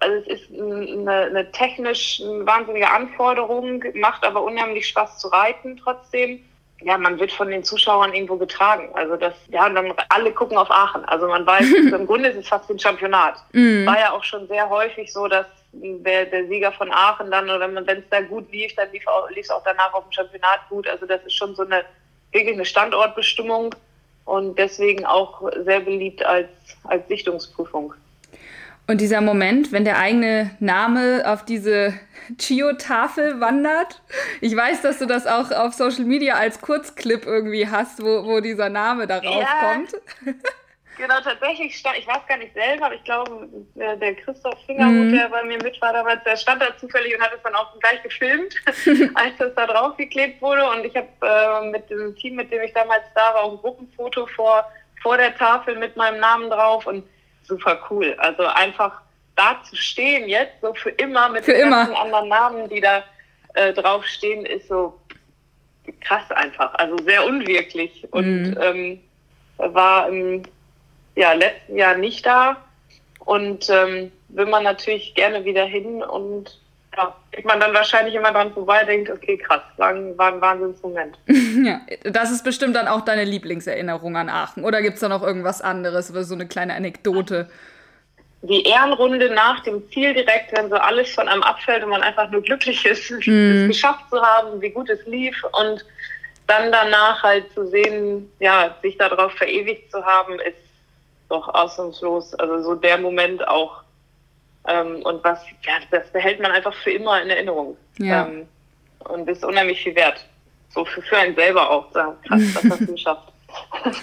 Also es ist eine, eine technisch eine wahnsinnige Anforderung, macht aber unheimlich Spaß zu reiten trotzdem ja, man wird von den Zuschauern irgendwo getragen. Also das, ja, dann alle gucken auf Aachen. Also man weiß, im Grunde ist es fast ein Championat. Mm. War ja auch schon sehr häufig so, dass der, der Sieger von Aachen dann, oder wenn es da gut lief, dann lief es auch danach auf dem Championat gut. Also das ist schon so eine wirklich eine Standortbestimmung und deswegen auch sehr beliebt als, als Sichtungsprüfung. Und dieser Moment, wenn der eigene Name auf diese Chio-Tafel wandert. Ich weiß, dass du das auch auf Social Media als Kurzclip irgendwie hast, wo, wo dieser Name darauf ja, kommt. Genau, tatsächlich stand, ich weiß gar nicht selber, aber ich glaube, der, Christoph Fingerhut, mhm. der bei mir mit war damals, der stand da zufällig und hat es dann auch gleich gefilmt, als das da draufgeklebt wurde. Und ich habe äh, mit dem Team, mit dem ich damals da war, auch ein Gruppenfoto vor, vor der Tafel mit meinem Namen drauf und super cool. Also einfach da zu stehen jetzt, so für immer mit für den immer. ganzen anderen Namen, die da äh, draufstehen, ist so krass einfach. Also sehr unwirklich. Und mhm. ähm, war im ja, letzten Jahr nicht da. Und ähm, will man natürlich gerne wieder hin und ja, geht man dann wahrscheinlich immer dran vorbei, denkt, okay, krass, war, war ein Wahnsinnsmoment. ja, das ist bestimmt dann auch deine Lieblingserinnerung an Aachen. Oder gibt es da noch irgendwas anderes, so eine kleine Anekdote? die Ehrenrunde nach dem Ziel direkt, wenn so alles von einem abfällt und man einfach nur glücklich ist, mhm. es geschafft zu haben, wie gut es lief und dann danach halt zu sehen, ja, sich darauf verewigt zu haben, ist doch ausnahmslos. Also so der Moment auch. Ähm, und was, ja, das behält man einfach für immer in Erinnerung. Ja. Ähm, und ist unheimlich viel wert. So für, für einen selber auch. Krass, das hast du geschafft.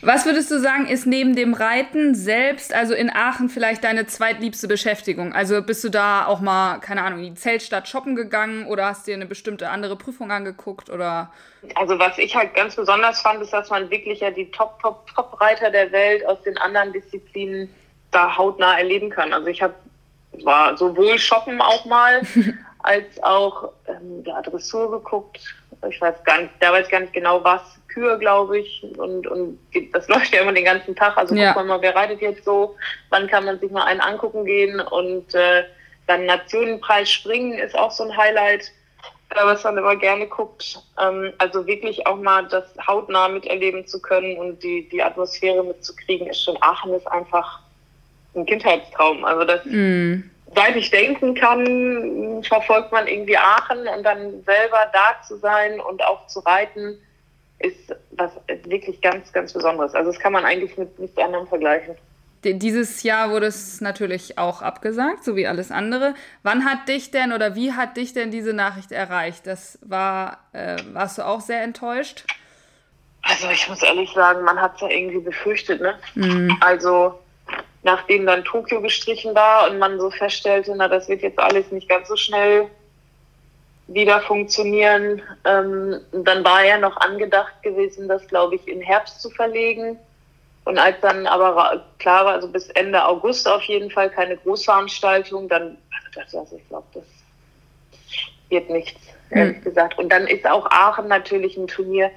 Was würdest du sagen, ist neben dem Reiten selbst, also in Aachen, vielleicht deine zweitliebste Beschäftigung? Also bist du da auch mal, keine Ahnung, in die Zeltstadt shoppen gegangen oder hast dir eine bestimmte andere Prüfung angeguckt? Oder? Also was ich halt ganz besonders fand, ist, dass man wirklich ja die Top, Top, Top-Reiter der Welt aus den anderen Disziplinen da hautnah erleben kann. Also ich habe war sowohl shoppen auch mal, als auch ähm, ja, Dressur geguckt. Ich weiß gar nicht, da weiß gar nicht genau was, Kühe, glaube ich. Und, und das läuft ja immer den ganzen Tag. Also ja. guck mal, wer reitet jetzt so? Wann kann man sich mal einen angucken gehen? Und äh, dann Nationenpreis springen ist auch so ein Highlight, äh, was man immer gerne guckt. Ähm, also wirklich auch mal das hautnah miterleben zu können und die, die Atmosphäre mitzukriegen, ist schon Aachen ist einfach ein Kindheitstraum. Also das mm seit ich denken kann, verfolgt man irgendwie Aachen und dann selber da zu sein und auch zu reiten, ist was wirklich ganz, ganz Besonderes. Also das kann man eigentlich mit nichts anderem vergleichen. Dieses Jahr wurde es natürlich auch abgesagt, so wie alles andere. Wann hat dich denn oder wie hat dich denn diese Nachricht erreicht? Das war, äh, warst du auch sehr enttäuscht? Also ich muss ehrlich sagen, man hat es ja irgendwie befürchtet, ne? Mhm. Also nachdem dann Tokio gestrichen war und man so feststellte, na, das wird jetzt alles nicht ganz so schnell wieder funktionieren. Ähm, dann war ja noch angedacht gewesen, das, glaube ich, in Herbst zu verlegen. Und als dann aber klar war, also bis Ende August auf jeden Fall keine Großveranstaltung, dann also ich glaube, das wird nichts, ehrlich hm. gesagt. Und dann ist auch Aachen natürlich ein Turnier,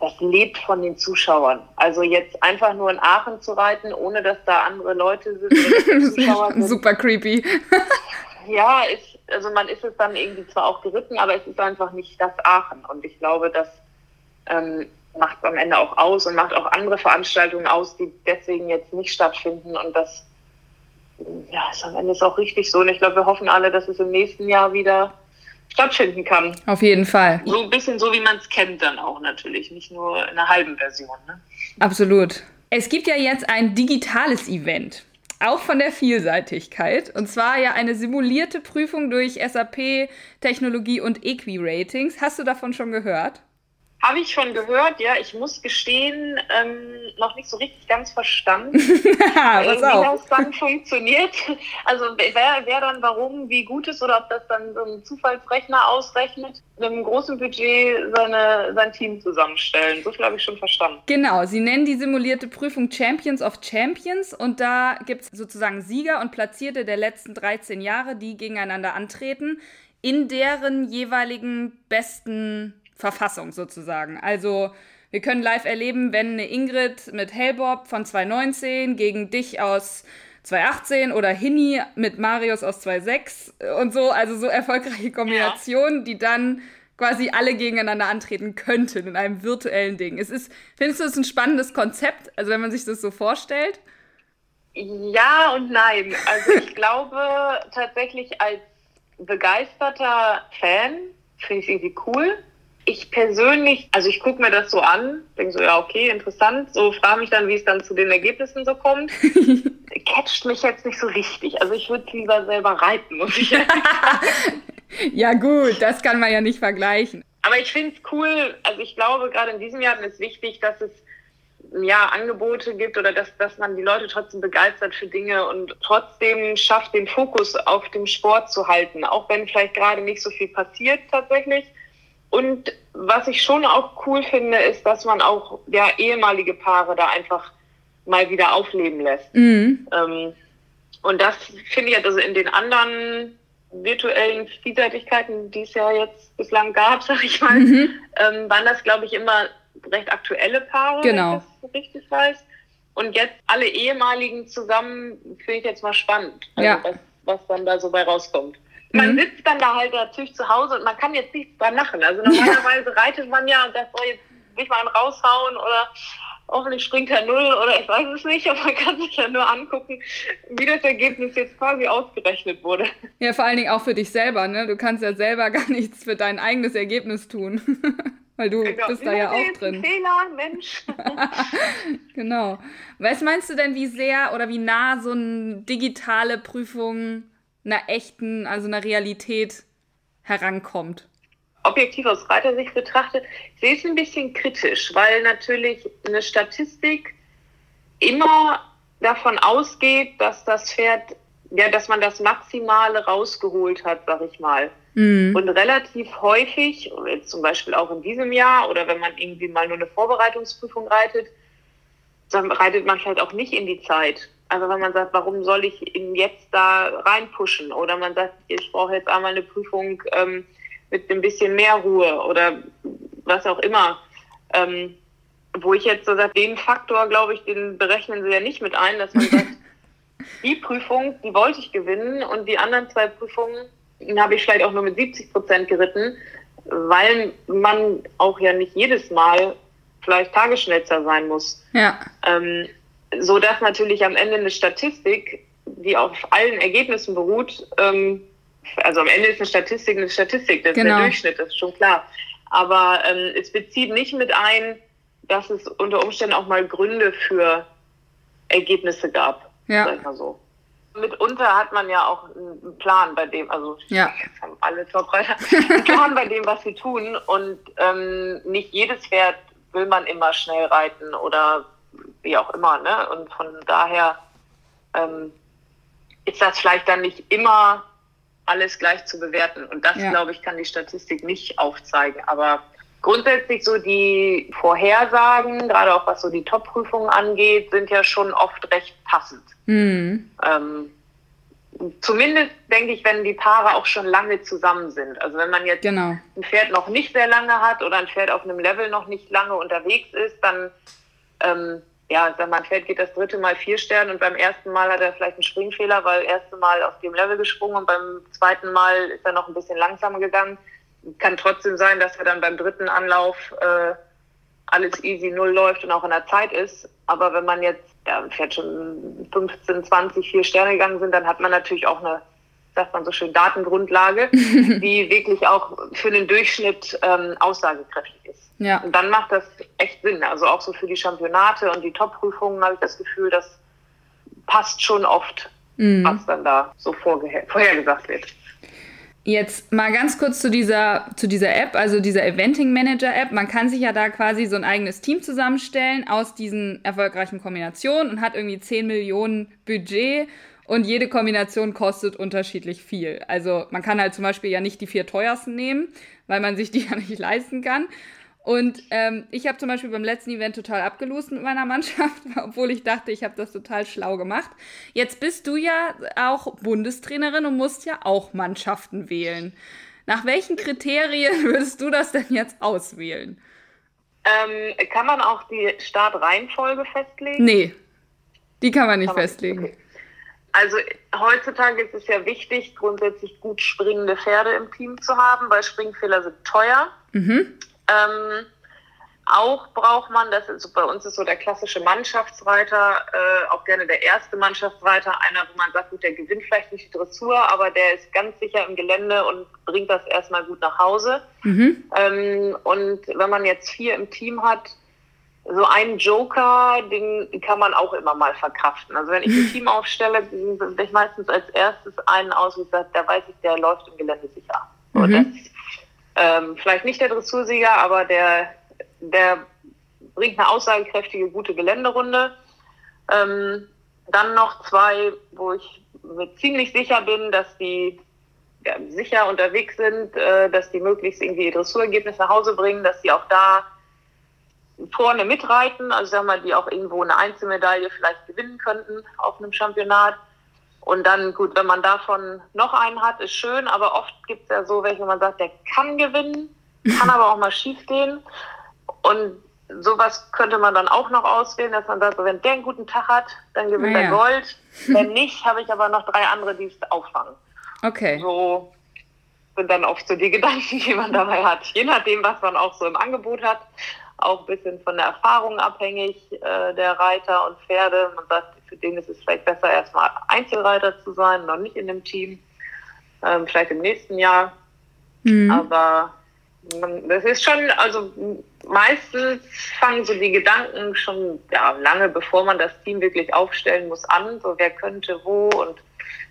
das lebt von den Zuschauern. Also jetzt einfach nur in Aachen zu reiten, ohne dass da andere Leute sind. sind. Super creepy. ja, ist, also man ist es dann irgendwie zwar auch geritten, aber es ist einfach nicht das Aachen. Und ich glaube, das ähm, macht es am Ende auch aus und macht auch andere Veranstaltungen aus, die deswegen jetzt nicht stattfinden. Und das ja, ist am Ende ist auch richtig so. Und ich glaube, wir hoffen alle, dass es im nächsten Jahr wieder stattfinden kann. Auf jeden Fall. So ein bisschen so, wie man es kennt dann auch natürlich, nicht nur in einer halben Version. Ne? Absolut. Es gibt ja jetzt ein digitales Event. Auch von der Vielseitigkeit. Und zwar ja eine simulierte Prüfung durch SAP, Technologie und Equi-Ratings. Hast du davon schon gehört? Habe ich schon gehört, ja. Ich muss gestehen, ähm, noch nicht so richtig ganz verstanden, äh, wie das dann funktioniert. Also wer, wer dann warum, wie gut ist oder ob das dann so ein Zufallsrechner ausrechnet, mit einem großen Budget seine, sein Team zusammenstellen. So viel habe ich schon verstanden. Genau, sie nennen die simulierte Prüfung Champions of Champions und da gibt es sozusagen Sieger und Platzierte der letzten 13 Jahre, die gegeneinander antreten, in deren jeweiligen besten Verfassung sozusagen. Also wir können live erleben, wenn eine Ingrid mit Hellbob von 2019 gegen dich aus 2018 oder Hini mit Marius aus 2006 und so, also so erfolgreiche Kombinationen, ja. die dann quasi alle gegeneinander antreten könnten in einem virtuellen Ding. Es ist, findest du es ein spannendes Konzept, also wenn man sich das so vorstellt? Ja und nein. Also ich glaube tatsächlich als begeisterter Fan finde ich es irgendwie cool ich persönlich, also ich gucke mir das so an, denke so, ja, okay, interessant, so frage mich dann, wie es dann zu den Ergebnissen so kommt. Catcht mich jetzt nicht so richtig. Also ich würde lieber selber reiten, muss ich sagen. ja, gut, das kann man ja nicht vergleichen. Aber ich finde es cool, also ich glaube, gerade in diesem Jahr ist es wichtig, dass es ja, Angebote gibt oder dass, dass man die Leute trotzdem begeistert für Dinge und trotzdem schafft, den Fokus auf dem Sport zu halten, auch wenn vielleicht gerade nicht so viel passiert tatsächlich. Und was ich schon auch cool finde, ist, dass man auch ja, ehemalige Paare da einfach mal wieder aufleben lässt. Mhm. Ähm, und das finde ich also in den anderen virtuellen Vielseitigkeiten, die es ja jetzt bislang gab, sag ich mal, mhm. ähm, waren das, glaube ich, immer recht aktuelle Paare, genau. wenn ich das richtig weiß. Und jetzt alle ehemaligen zusammen finde ich jetzt mal spannend, also ja. was, was dann da so bei rauskommt. Man mhm. sitzt dann da halt natürlich zu Hause und man kann jetzt nichts dran machen. Also normalerweise reitet man ja und das soll jetzt nicht mal einen raushauen oder hoffentlich springt er null oder ich weiß es nicht, aber man kann sich ja nur angucken, wie das Ergebnis jetzt quasi ausgerechnet wurde. Ja, vor allen Dingen auch für dich selber, ne? Du kannst ja selber gar nichts für dein eigenes Ergebnis tun. Weil du genau. bist da ja auch drin. Fehler, Mensch. genau. Was meinst du denn, wie sehr oder wie nah so eine digitale Prüfung einer echten, also einer Realität herankommt? Objektiv aus Reitersicht betrachtet, sehe ich es ein bisschen kritisch, weil natürlich eine Statistik immer davon ausgeht, dass das Pferd, ja, dass man das Maximale rausgeholt hat, sag ich mal. Mhm. Und relativ häufig, jetzt zum Beispiel auch in diesem Jahr oder wenn man irgendwie mal nur eine Vorbereitungsprüfung reitet, dann reitet man vielleicht auch nicht in die Zeit. Also wenn man sagt, warum soll ich ihn jetzt da reinpushen? Oder man sagt, ich brauche jetzt einmal eine Prüfung ähm, mit ein bisschen mehr Ruhe oder was auch immer. Ähm, wo ich jetzt so sage, den Faktor, glaube ich, den berechnen sie ja nicht mit ein, dass man sagt, die Prüfung, die wollte ich gewinnen und die anderen zwei Prüfungen habe ich vielleicht auch nur mit 70 Prozent geritten, weil man auch ja nicht jedes Mal vielleicht Tagesschnellster sein muss. Ja. Ähm, so dass natürlich am Ende eine Statistik, die auf allen Ergebnissen beruht, ähm, also am Ende ist eine Statistik eine Statistik, das Genau. ist der Durchschnitt, das ist schon klar. Aber ähm, es bezieht nicht mit ein, dass es unter Umständen auch mal Gründe für Ergebnisse gab, Ja. sag ich mal so. Mitunter hat man ja auch einen Plan bei dem, also Ja. jetzt haben alle Topreiter, einen Plan bei dem, was sie tun. Und ähm, nicht jedes Pferd will man immer schnell reiten oder wie auch immer. Ne? Und von daher ähm, ist das vielleicht dann nicht immer alles gleich zu bewerten. Und das, Ja. glaube ich, kann die Statistik nicht aufzeigen. Aber grundsätzlich so die Vorhersagen, gerade auch was so die Top-Prüfungen angeht, sind ja schon oft recht passend. Hm. Ähm, zumindest denke ich, wenn die Paare auch schon lange zusammen sind. Also wenn man jetzt Genau. ein Pferd noch nicht sehr lange hat oder ein Pferd auf einem Level noch nicht lange unterwegs ist, dann, ähm, ja, sag mal, ein Pferd geht das dritte Mal vier Sterne und beim ersten Mal hat er vielleicht einen Springfehler, weil erste Mal auf dem Level gesprungen und beim zweiten Mal ist er noch ein bisschen langsamer gegangen. Kann trotzdem sein, dass er dann beim dritten Anlauf äh, alles easy null läuft und auch in der Zeit ist. Aber wenn man jetzt, ja, ein Pferd schon 15, 20, vier Sterne gegangen sind, dann hat man natürlich auch eine, sagt man so schön, Datengrundlage, die wirklich auch für den Durchschnitt ähm, aussagekräftig ist. Ja. Und dann macht das echt Sinn. Also auch so für die Championate und die Top-Prüfungen habe ich das Gefühl, das passt schon oft, Mhm. was dann da so vorhergesagt wird. Jetzt mal ganz kurz zu dieser, zu dieser App, also dieser Eventing Manager App. Man kann sich ja da quasi so ein eigenes Team zusammenstellen aus diesen erfolgreichen Kombinationen und hat irgendwie 10 Millionen Budget und jede Kombination kostet unterschiedlich viel. Also man kann halt zum Beispiel ja nicht die vier teuersten nehmen, weil man sich die ja nicht leisten kann. Und ähm, ich habe zum Beispiel beim letzten Event total abgelost mit meiner Mannschaft, obwohl ich dachte, ich habe das total schlau gemacht. Jetzt bist du ja auch Bundestrainerin und musst ja auch Mannschaften wählen. Nach welchen Kriterien würdest du das denn jetzt auswählen? Ähm, kann man auch die Startreihenfolge festlegen? Nee, die kann man nicht Kann man- festlegen. okay. Also heutzutage ist es ja wichtig, grundsätzlich gut springende Pferde im Team zu haben, weil Springfehler sind teuer. Mhm. Ähm, auch braucht man, das ist, bei uns ist so der klassische Mannschaftsreiter, äh, auch gerne der erste Mannschaftsreiter, einer, wo man sagt, gut, der gewinnt vielleicht nicht die Dressur, aber der ist ganz sicher im Gelände und bringt das erstmal gut nach Hause. Mhm. Ähm, und wenn man jetzt vier im Team hat, so einen Joker, den kann man auch immer mal verkraften. Also wenn ich ein Team aufstelle, wähle ich meistens als erstes einen aus, ich sage, der weiß ich, der läuft im Gelände sicher. So, Mhm. das, ähm, vielleicht nicht der Dressursieger, aber der, der bringt eine aussagekräftige, gute Geländerunde. Ähm, dann noch zwei, wo ich mir ziemlich sicher bin, dass die ja, sicher unterwegs sind, äh, dass die möglichst irgendwie ihr Dressurergebnis nach Hause bringen, dass die auch da vorne mitreiten, also sag mal, die auch irgendwo eine Einzelmedaille vielleicht gewinnen könnten auf einem Championat. Und dann, gut, wenn man davon noch einen hat, ist schön, aber oft gibt es ja so welche, wo man sagt, der kann gewinnen, kann aber auch mal schief gehen. Und sowas könnte man dann auch noch auswählen, dass man sagt, wenn der einen guten Tag hat, dann gewinnt Ah, er ja. Gold. Wenn nicht, habe ich aber noch drei andere, die es auffangen. Okay. So sind dann oft so die Gedanken, die man dabei hat. Je nachdem, was man auch so im Angebot hat. Auch ein bisschen von der Erfahrung abhängig äh, der Reiter und Pferde. Man sagt, für den ist es vielleicht besser, erstmal Einzelreiter zu sein, noch nicht in dem Team. Ähm, vielleicht im nächsten Jahr. Mhm. Aber man, das ist schon, also meistens fangen so die Gedanken schon ja, lange bevor man das Team wirklich aufstellen muss an, so wer könnte wo und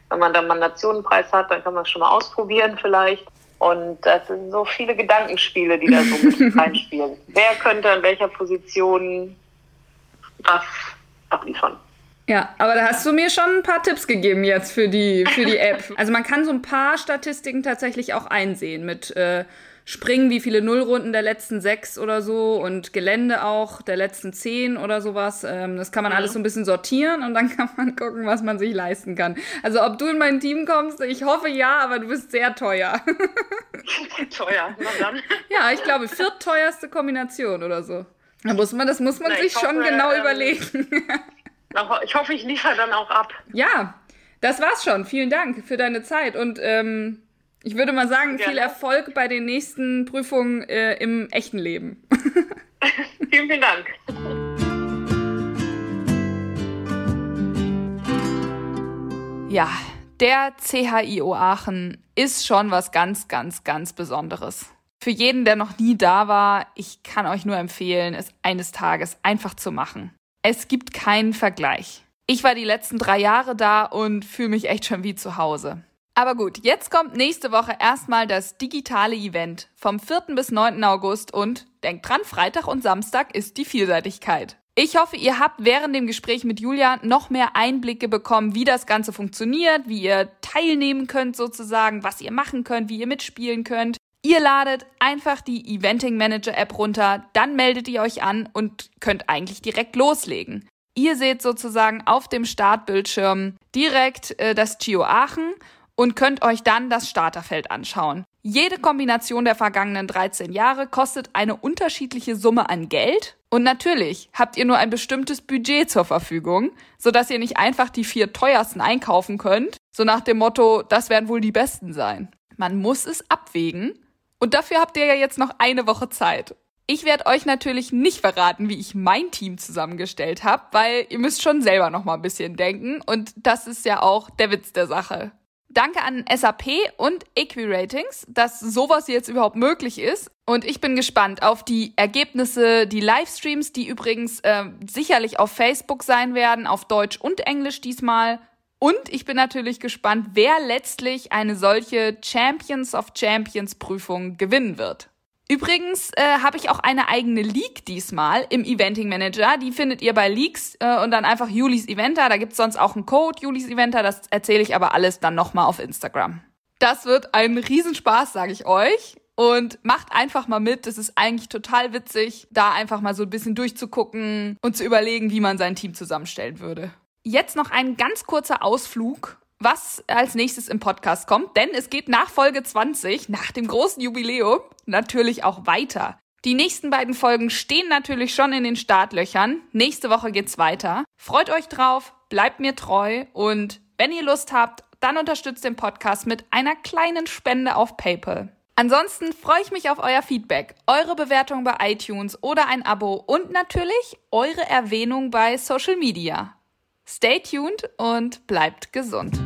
wenn man dann mal einen Nationenpreis hat, dann kann man es schon mal ausprobieren vielleicht. Und das sind so viele Gedankenspiele, die da so mit reinspielen. Wer könnte an welcher Position was abliefern? Ja, aber da hast du mir schon ein paar Tipps gegeben jetzt für die, für die App. Also man kann so ein paar Statistiken tatsächlich auch einsehen mit äh, Springen, wie viele Nullrunden der letzten sechs oder so und Gelände auch der letzten zehn oder sowas. Ähm, das kann man alles so ein bisschen sortieren und dann kann man gucken, was man sich leisten kann. Also ob du in mein Team kommst, ich hoffe ja, aber du bist sehr teuer. Teuer, na dann. ja, ich glaube, viertteuerste Kombination oder so. Da muss man, das muss man Na, sich ich hoffe, schon genau ähm, überlegen. Ich hoffe, ich liefere dann auch ab. ja, das war's schon. Vielen Dank für deine Zeit und ähm, ich würde mal sagen, viel Gerne. Erfolg bei den nächsten Prüfungen äh, im echten Leben. Vielen, vielen Dank. Ja, der CHIO Aachen ist schon was ganz, ganz, ganz Besonderes. Für jeden, der noch nie da war, ich kann euch nur empfehlen, es eines Tages einfach zu machen. Es gibt keinen Vergleich. Ich war die letzten drei Jahre da und fühle mich echt schon wie zu Hause. Aber gut, jetzt kommt nächste Woche erstmal das digitale Event vom 4. bis 9. August und denkt dran, Freitag und Samstag ist die Vielseitigkeit. Ich hoffe, ihr habt während dem Gespräch mit Julia noch mehr Einblicke bekommen, wie das Ganze funktioniert, wie ihr teilnehmen könnt sozusagen, was ihr machen könnt, wie ihr mitspielen könnt. Ihr ladet einfach die Eventing Manager App runter, dann meldet ihr euch an und könnt eigentlich direkt loslegen. Ihr seht sozusagen auf dem Startbildschirm direkt äh, das Gio Aachen und könnt euch dann das Starterfeld anschauen. Jede Kombination der vergangenen 13 Jahre kostet eine unterschiedliche Summe an Geld. Und natürlich habt ihr nur ein bestimmtes Budget zur Verfügung, sodass ihr nicht einfach die vier teuersten einkaufen könnt, so nach dem Motto, das werden wohl die besten sein. Man muss es abwägen und dafür habt ihr ja jetzt noch eine Woche Zeit. Ich werde euch natürlich nicht verraten, wie ich mein Team zusammengestellt habe, weil ihr müsst schon selber noch mal ein bisschen denken und das ist ja auch der Witz der Sache. Danke an SAP und Equiratings, dass sowas jetzt überhaupt möglich ist. Und ich bin gespannt auf die Ergebnisse, die Livestreams, die übrigens äh, sicherlich auf Facebook sein werden, auf Deutsch und Englisch diesmal. Und ich bin natürlich gespannt, wer letztlich eine solche Champions of Champions Prüfung gewinnen wird. Übrigens äh, habe ich auch eine eigene League diesmal im Eventing Manager. Die findet ihr bei Leaks äh, und dann einfach Julis Eventer. Da gibt's sonst auch einen Code Julis Eventer. Das erzähle ich aber alles dann nochmal auf Instagram. Das wird ein Riesenspaß, sage ich euch. Und macht einfach mal mit. Es ist eigentlich total witzig, da einfach mal so ein bisschen durchzugucken und zu überlegen, wie man sein Team zusammenstellen würde. Jetzt noch ein ganz kurzer Ausflug was als nächstes im Podcast kommt, denn es geht nach Folge 20, nach dem großen Jubiläum, natürlich auch weiter. Die nächsten beiden Folgen stehen natürlich schon in den Startlöchern. Nächste Woche geht's weiter. Freut euch drauf, bleibt mir treu und wenn ihr Lust habt, dann unterstützt den Podcast mit einer kleinen Spende auf PayPal. Ansonsten freue ich mich auf euer Feedback, eure Bewertung bei iTunes oder ein Abo und natürlich eure Erwähnung bei Social Media. Stay tuned und bleibt gesund.